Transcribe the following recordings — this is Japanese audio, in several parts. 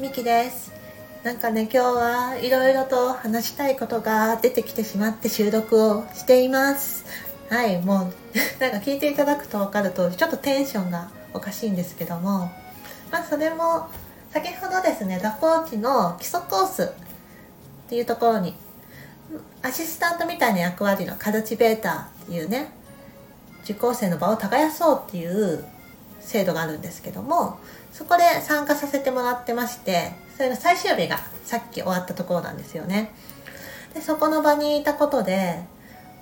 みきです。なんかね今日はいろいろと話したいことが出てきてしまって収録をしています。はいもう なんか聞いていただくと分かるとちょっとテンションがおかしいんですけども。まあそれも先ほどですね蛇行地の基礎コースっていうところにアシスタントみたいな役割のカルチベーターっていうね受講生の場を耕そうっていう制度があるんですけどもそこで参加させてもらってましてそれの最終日がさっき終わったところなんですよね。でそこの場にいたことで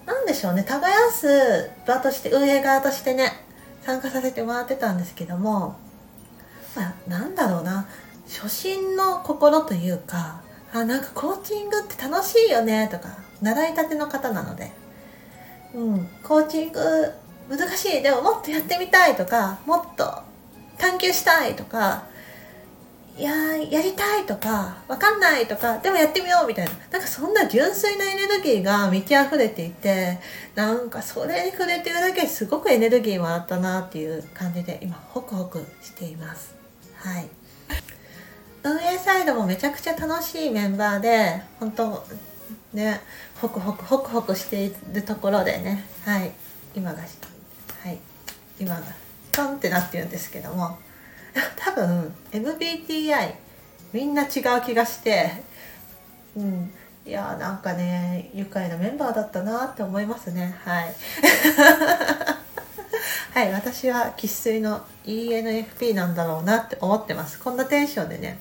何でしょうね耕す場として運営側としてね参加させてもらってたんですけども、まあ、なんだろうな初心の心というかあなんかコーチングって楽しいよねとか習いたての方なので、うん、コーチング難しいでももっとやってみたいとかもっと探求したいとかいややりたいとかわかんないとかでもやってみようみたいな。なんかそんな純粋なエネルギーが満ち溢れていてなんかそれに触れてるだけすごくエネルギーもらったなっていう感じで今ホクホクしています。はい。運営サイドもめちゃくちゃ楽しいメンバーで本当ねホクホクホクホクしているところでね。はい。今がはい。今が。トンってなってるんですけども 多分 MBTI みんな違う気がしてうん。いやーなんかね愉快なメンバーだったなって思いますね。はい。はい私は生粋の ENFP なんだろうなって思ってます。こんなテンションでね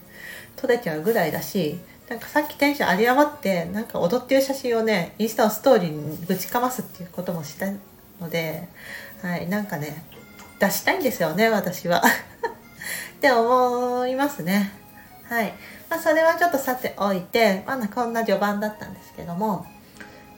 撮れちゃうぐらいだしなんかさっきテンション有り余ってなんか踊ってる写真をねインスタのストーリーにぶちかますっていうこともしたのではいなんかね出したいんですよね私は。って思いますね。はい。まあそれはちょっとさておいてまだこんな序盤だったんですけども、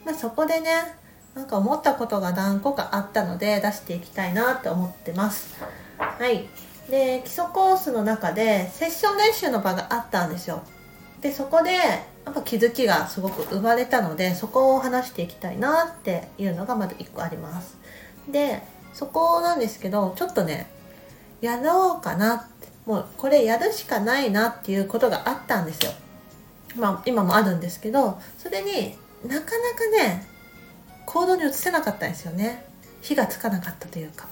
まあ、そこでねなんか思ったことが何個かあったので出していきたいなって思ってます。はい。で基礎コースの中でセッション練習の場があったんですよ。でそこでやっぱ気づきがすごく生まれたのでそこを話していきたいなっていうのがまず1個あります。でそこなんですけどちょっとねやろうかなもうこれやるしかないなっていうことがあったんですよ。まあ今もあるんですけどそれになかなかね行動に移せなかったんですよね。火がつかなかったというか。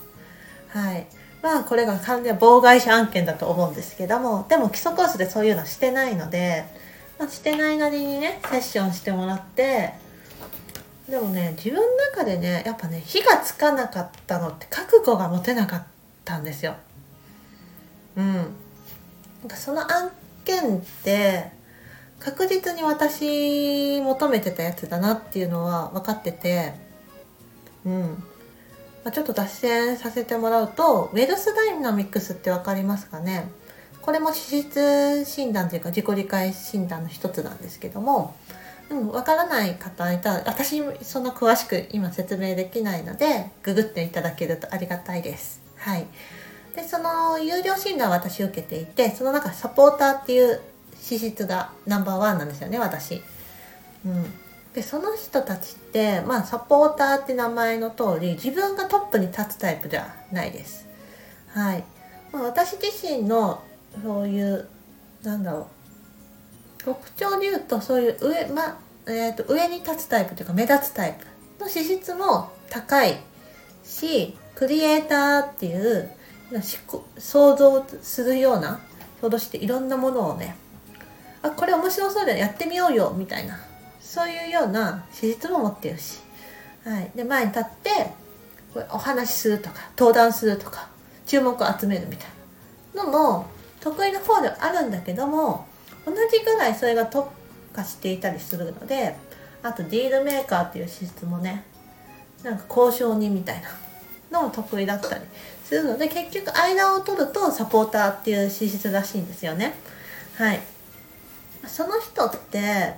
はい。まあこれが完全妨害者案件だと思うんですけどもでも基礎コースでそういうのはしてないので、まあ、してないなりにねセッションしてもらってでもね自分の中でねやっぱね火がつかなかったのって覚悟が持てなかったんですよ。うん、なんかその案件って確実に私求めてたやつだなっていうのは分かってて、うん。まあ、ちょっと脱線させてもらうとウェルスダイナミックスって分かりますかね？これも資質診断というか自己理解診断の一つなんですけどもうん、わからない方いたら私そんな詳しく今説明できないのでググっていただけるとありがたいです。はい、でその有料診断は私受けていてその中サポーターっていう資質がナンバーワンなんですよね私。うん、でその人たちって、まあ、サポーターって名前の通り自分がトップに立つタイプではないです。はいまあ、私自身のそういうなんだろう特徴で言うとそういう上,、まえーと、上に立つタイプというか目立つタイプの資質も高いしクリエイターっていう想像するような想像していろんなものをねあこれ面白そうでやってみようよみたいなそういうような資質も持ってるし、はい、で前に立ってお話しするとか登壇するとか注目を集めるみたいなのも得意な方ではあるんだけども同じぐらいそれが特化していたりするのであとディールメーカーっていう資質もねなんか交渉人みたいな のも得意だったりするので結局間を取るとサポーターっていう資質らしいんですよね。はい。その人って、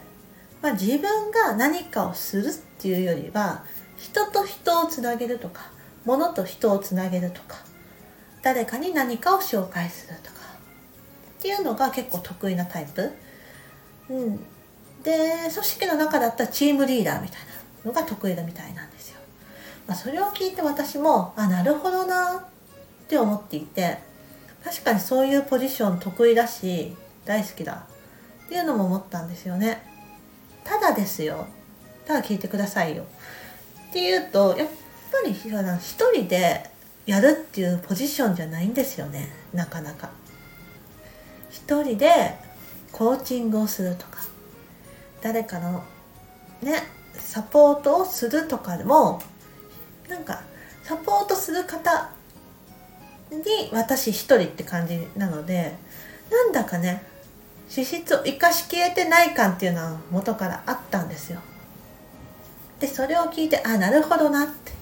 まあ、自分が何かをするっていうよりは人と人をつなげるとか物と人をつなげるとか誰かに何かを紹介するとかっていうのが結構得意なタイプ。うん、で組織の中だったらチームリーダーみたいなのが得意だみたいなんですよ。まあ、それを聞いて私もあなるほどなって思っていて確かにそういうポジション得意だし大好きだっていうのも思ったんですよねただですよただ聞いてくださいよっていうとやっぱり一人でやるっていうポジションじゃないんですよねなかなか一人でコーチングをするとか誰かのねサポートをするとかでもなんかサポートする方に私一人って感じなのでなんだかね資質を生かしきれてない感っていうのは元からあったんですよ。でそれを聞いてあなるほどなって。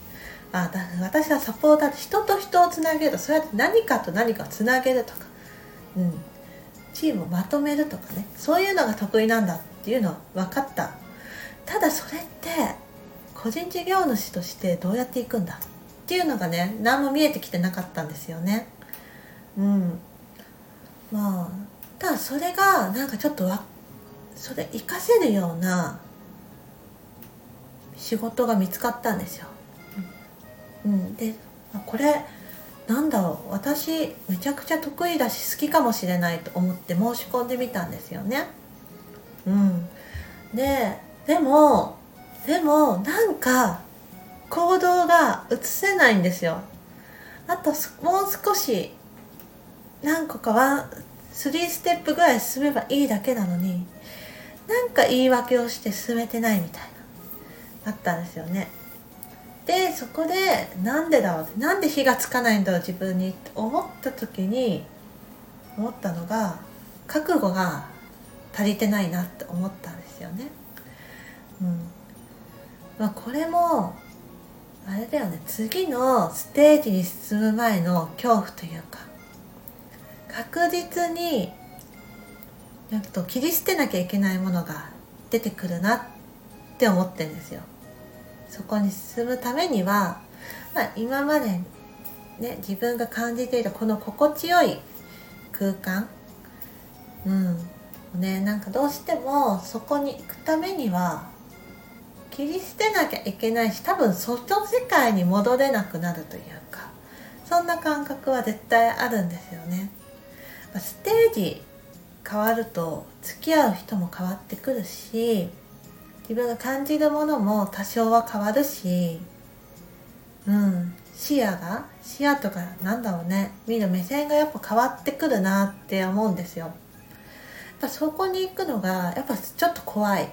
あ私はサポーターで人と人をつなげる。そうやって何かと何かをつなげるとか、うん、チームをまとめるとかねそういうのが得意なんだっていうのは分かった。ただそれって個人事業主としてどうやっていくんだっていうのがね何も見えてきてなかったんですよね。うん。まあただそれがなんかちょっとわそれ活かせるような仕事が見つかったんですよ。うん、でこれなんだろう私めちゃくちゃ得意だし好きかもしれないと思って申し込んでみたんですよね。うん、ででもでもなんか行動が移せないんですよ。あともう少し何個かは3ステップぐらい進めばいいだけなのになんか言い訳をして進めてないみたいなあったんですよねでそこでなんでだろうなんで火がつかないんだろう自分にっ思った時に思ったのが覚悟が足りてないなって思ったんですよね。うん。まあこれもあれだよね。次のステージに進む前の恐怖というか確実になんと切り捨てなきゃいけないものが出てくるなって思ってるんですよ。そこに進むためには、まあ、今まで、ね、自分が感じているこの心地よい空間うんねなんかどうしてもそこに行くためには切り捨てなきゃいけないし多分その世界に戻れなくなるというかそんな感覚は絶対あるんですよね。ステージ変わると付き合う人も変わってくるし自分が感じるものも多少は変わるしうん視野が視野とかなんだろうね見る目線がやっぱ変わってくるなって思うんですよ。やっぱそこに行くのがやっぱちょっと怖い。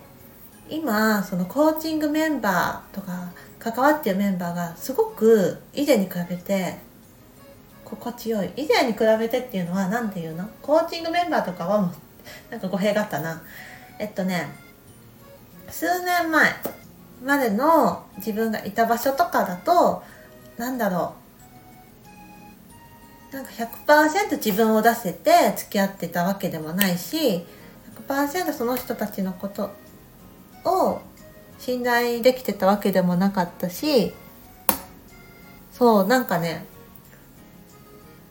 今そのコーチングメンバーとか関わってるメンバーがすごく以前に比べて心地よい以前に比べてっていうのは何て言うの？コーチングメンバーとかはもうなんか語弊があったなえっとね数年前までの自分がいた場所とかだとなんだろう。なんか100%自分を出せて付き合ってたわけでもないし100%その人たちのことを信頼できてたわけでもなかったしそうなんかね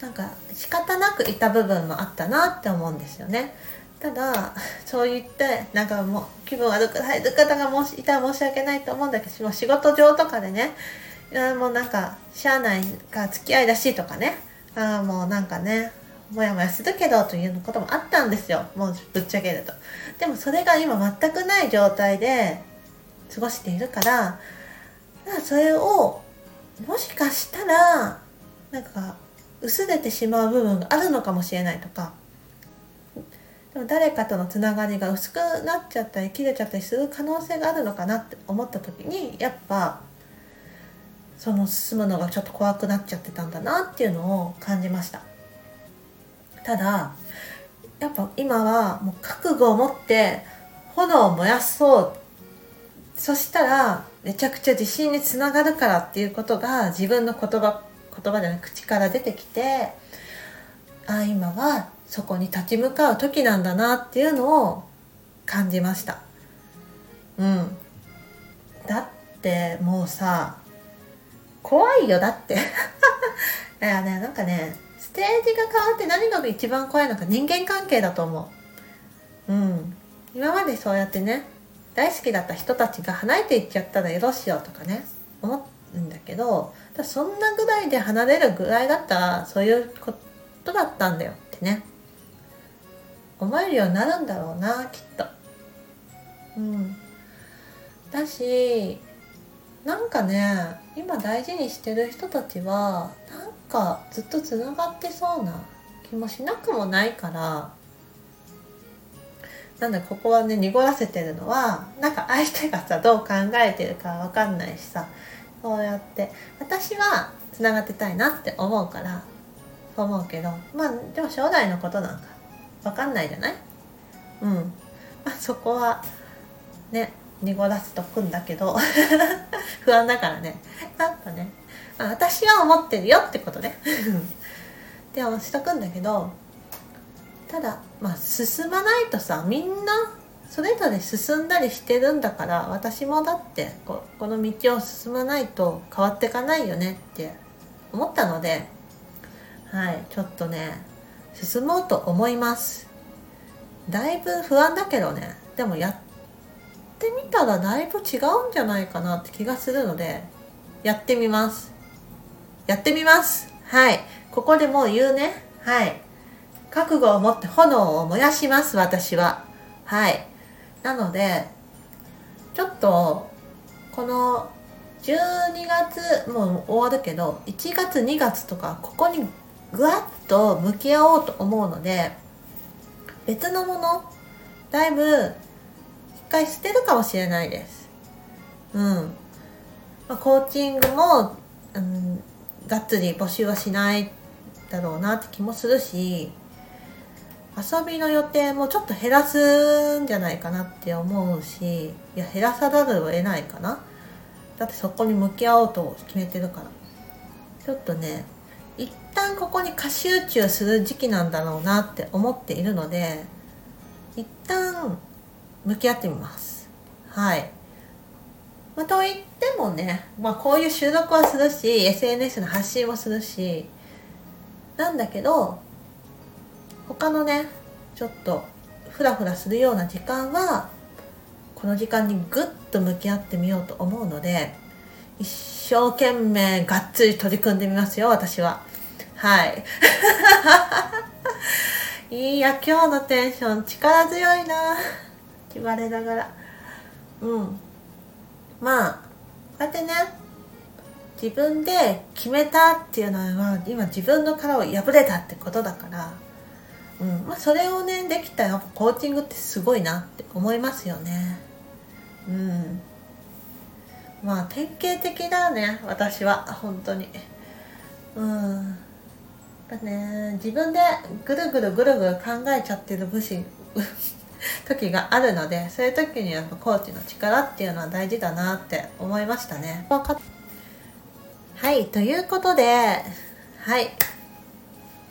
なんか仕方なくいた部分もあったなって思うんですよね。ただそう言ってなんかもう気分悪くされる方がもしいたら申し訳ないと思うんだけど仕事上とかでねもうなんかしゃあないか付き合いだしいとかねあもうなんかねもやもやするけどということもあったんですよ。もうぶっちゃけると。でもそれが今全くない状態で過ごしているからそれをもしかしたらなんか薄れてしまう部分があるのかもしれないとかでも誰かとのつながりが薄くなっちゃったり切れちゃったりする可能性があるのかなって思った時にやっぱその進むのがちょっと怖くなっちゃってたんだなっていうのを感じました。ただやっぱ今はもう覚悟を持って炎を燃やそう。そしたらめちゃくちゃ自信につながるからっていうことが自分の言葉言葉じゃない口から出てきてあ今はそこに立ち向かう時なんだなっていうのを感じました。うん。だってもうさ怖いよだって。いやねなんかねステージが変わって何が一番怖いのか人間関係だと思う。うん。今までそうやってね大好きだった人たちが離れていっちゃったらよろしようとかね思うんだけどそんなぐらいで離れるぐらいだったらそういうことだったんだよってね。思えるようになるんだろうなきっと。うん。だしなんかね今大事にしてる人たちはなんかずっとつながってそうな気もしなくもないからなんだここはね濁らせてるのはなんか相手がさどう考えてるかわかんないしさこうやって私はつながってたいなって思うから思うけどまあでも将来のことなんかわかんないじゃない？うん。まあそこはね濁らせとくんだけど 不安だからね。なんかねあ私は思ってるよってことね。でもしとくんだけどただまあ進まないとさみんなそれぞれ進んだりしてるんだから私もだってここの道を進まないと変わっていかないよねって思ったのではいちょっとね進もうと思います。だいぶ不安だけどね。でもやってみたらだいぶ違うんじゃないかなって気がするのでやってみます。やってみます。はい。ここでもう言うね。はい。覚悟を持って炎を燃やします私は。はい。なのでちょっとこの12月もう終わるけど1月2月とかここにぐわっと向き合おうと思うので別のものだいぶ一回捨てるかもしれないです。うん、まあ、コーチングも、うん、がっつり募集はしないだろうなって気もするし遊びの予定もちょっと減らすんじゃないかなって思うしいや減らさざるを得ないかな。だってそこに向き合おうと決めてるから。ちょっとね一旦ここに過集中する時期なんだろうなって思っているので一旦向き合ってみます。はい、まあ、と言ってもね、まあ、こういう収録はするし SNS の発信もするしなんだけど他のねちょっとフラフラするような時間はこの時間にぐっと向き合ってみようと思うので一生懸命がっつり取り組んでみますよ私は。はい。いいや今日のテンション力強いな。言われながら。うん。まあこうやってね自分で決めたっていうのは今自分の殻を破れたってことだから。うん。まあ、それをねできたらコーチングってすごいなって思いますよね。うん。まあ典型的だね私は。本当に。うん。ぱね自分でぐるぐるぐるぐる考えちゃってる武士 時があるのでそういう時にやっぱコーチの力っていうのは大事だなって思いましたね。はいということではい。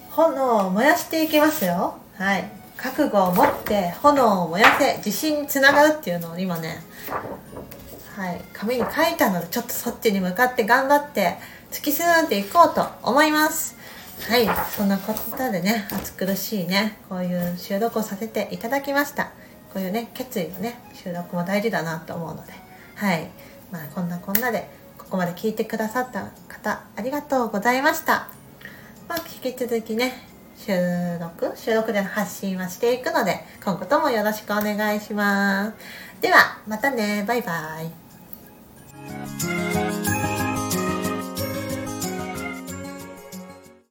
炎を燃やしていきますよ。はい。覚悟を持って炎を燃やせ自信につながるっていうのを今ねはい。紙に書いたのでちょっとそっちに向かって頑張って突き進んでいこうと思います。はいそんなことでね暑苦しいねこういう収録をさせていただきましたこういうね決意のね収録も大事だなと思うのではいまあこんなこんなでここまで聞いてくださった方ありがとうございましたまあ、引き続きね、収録収録での発信はしていくので、今後ともよろしくお願いします。では、またね。バイバイ。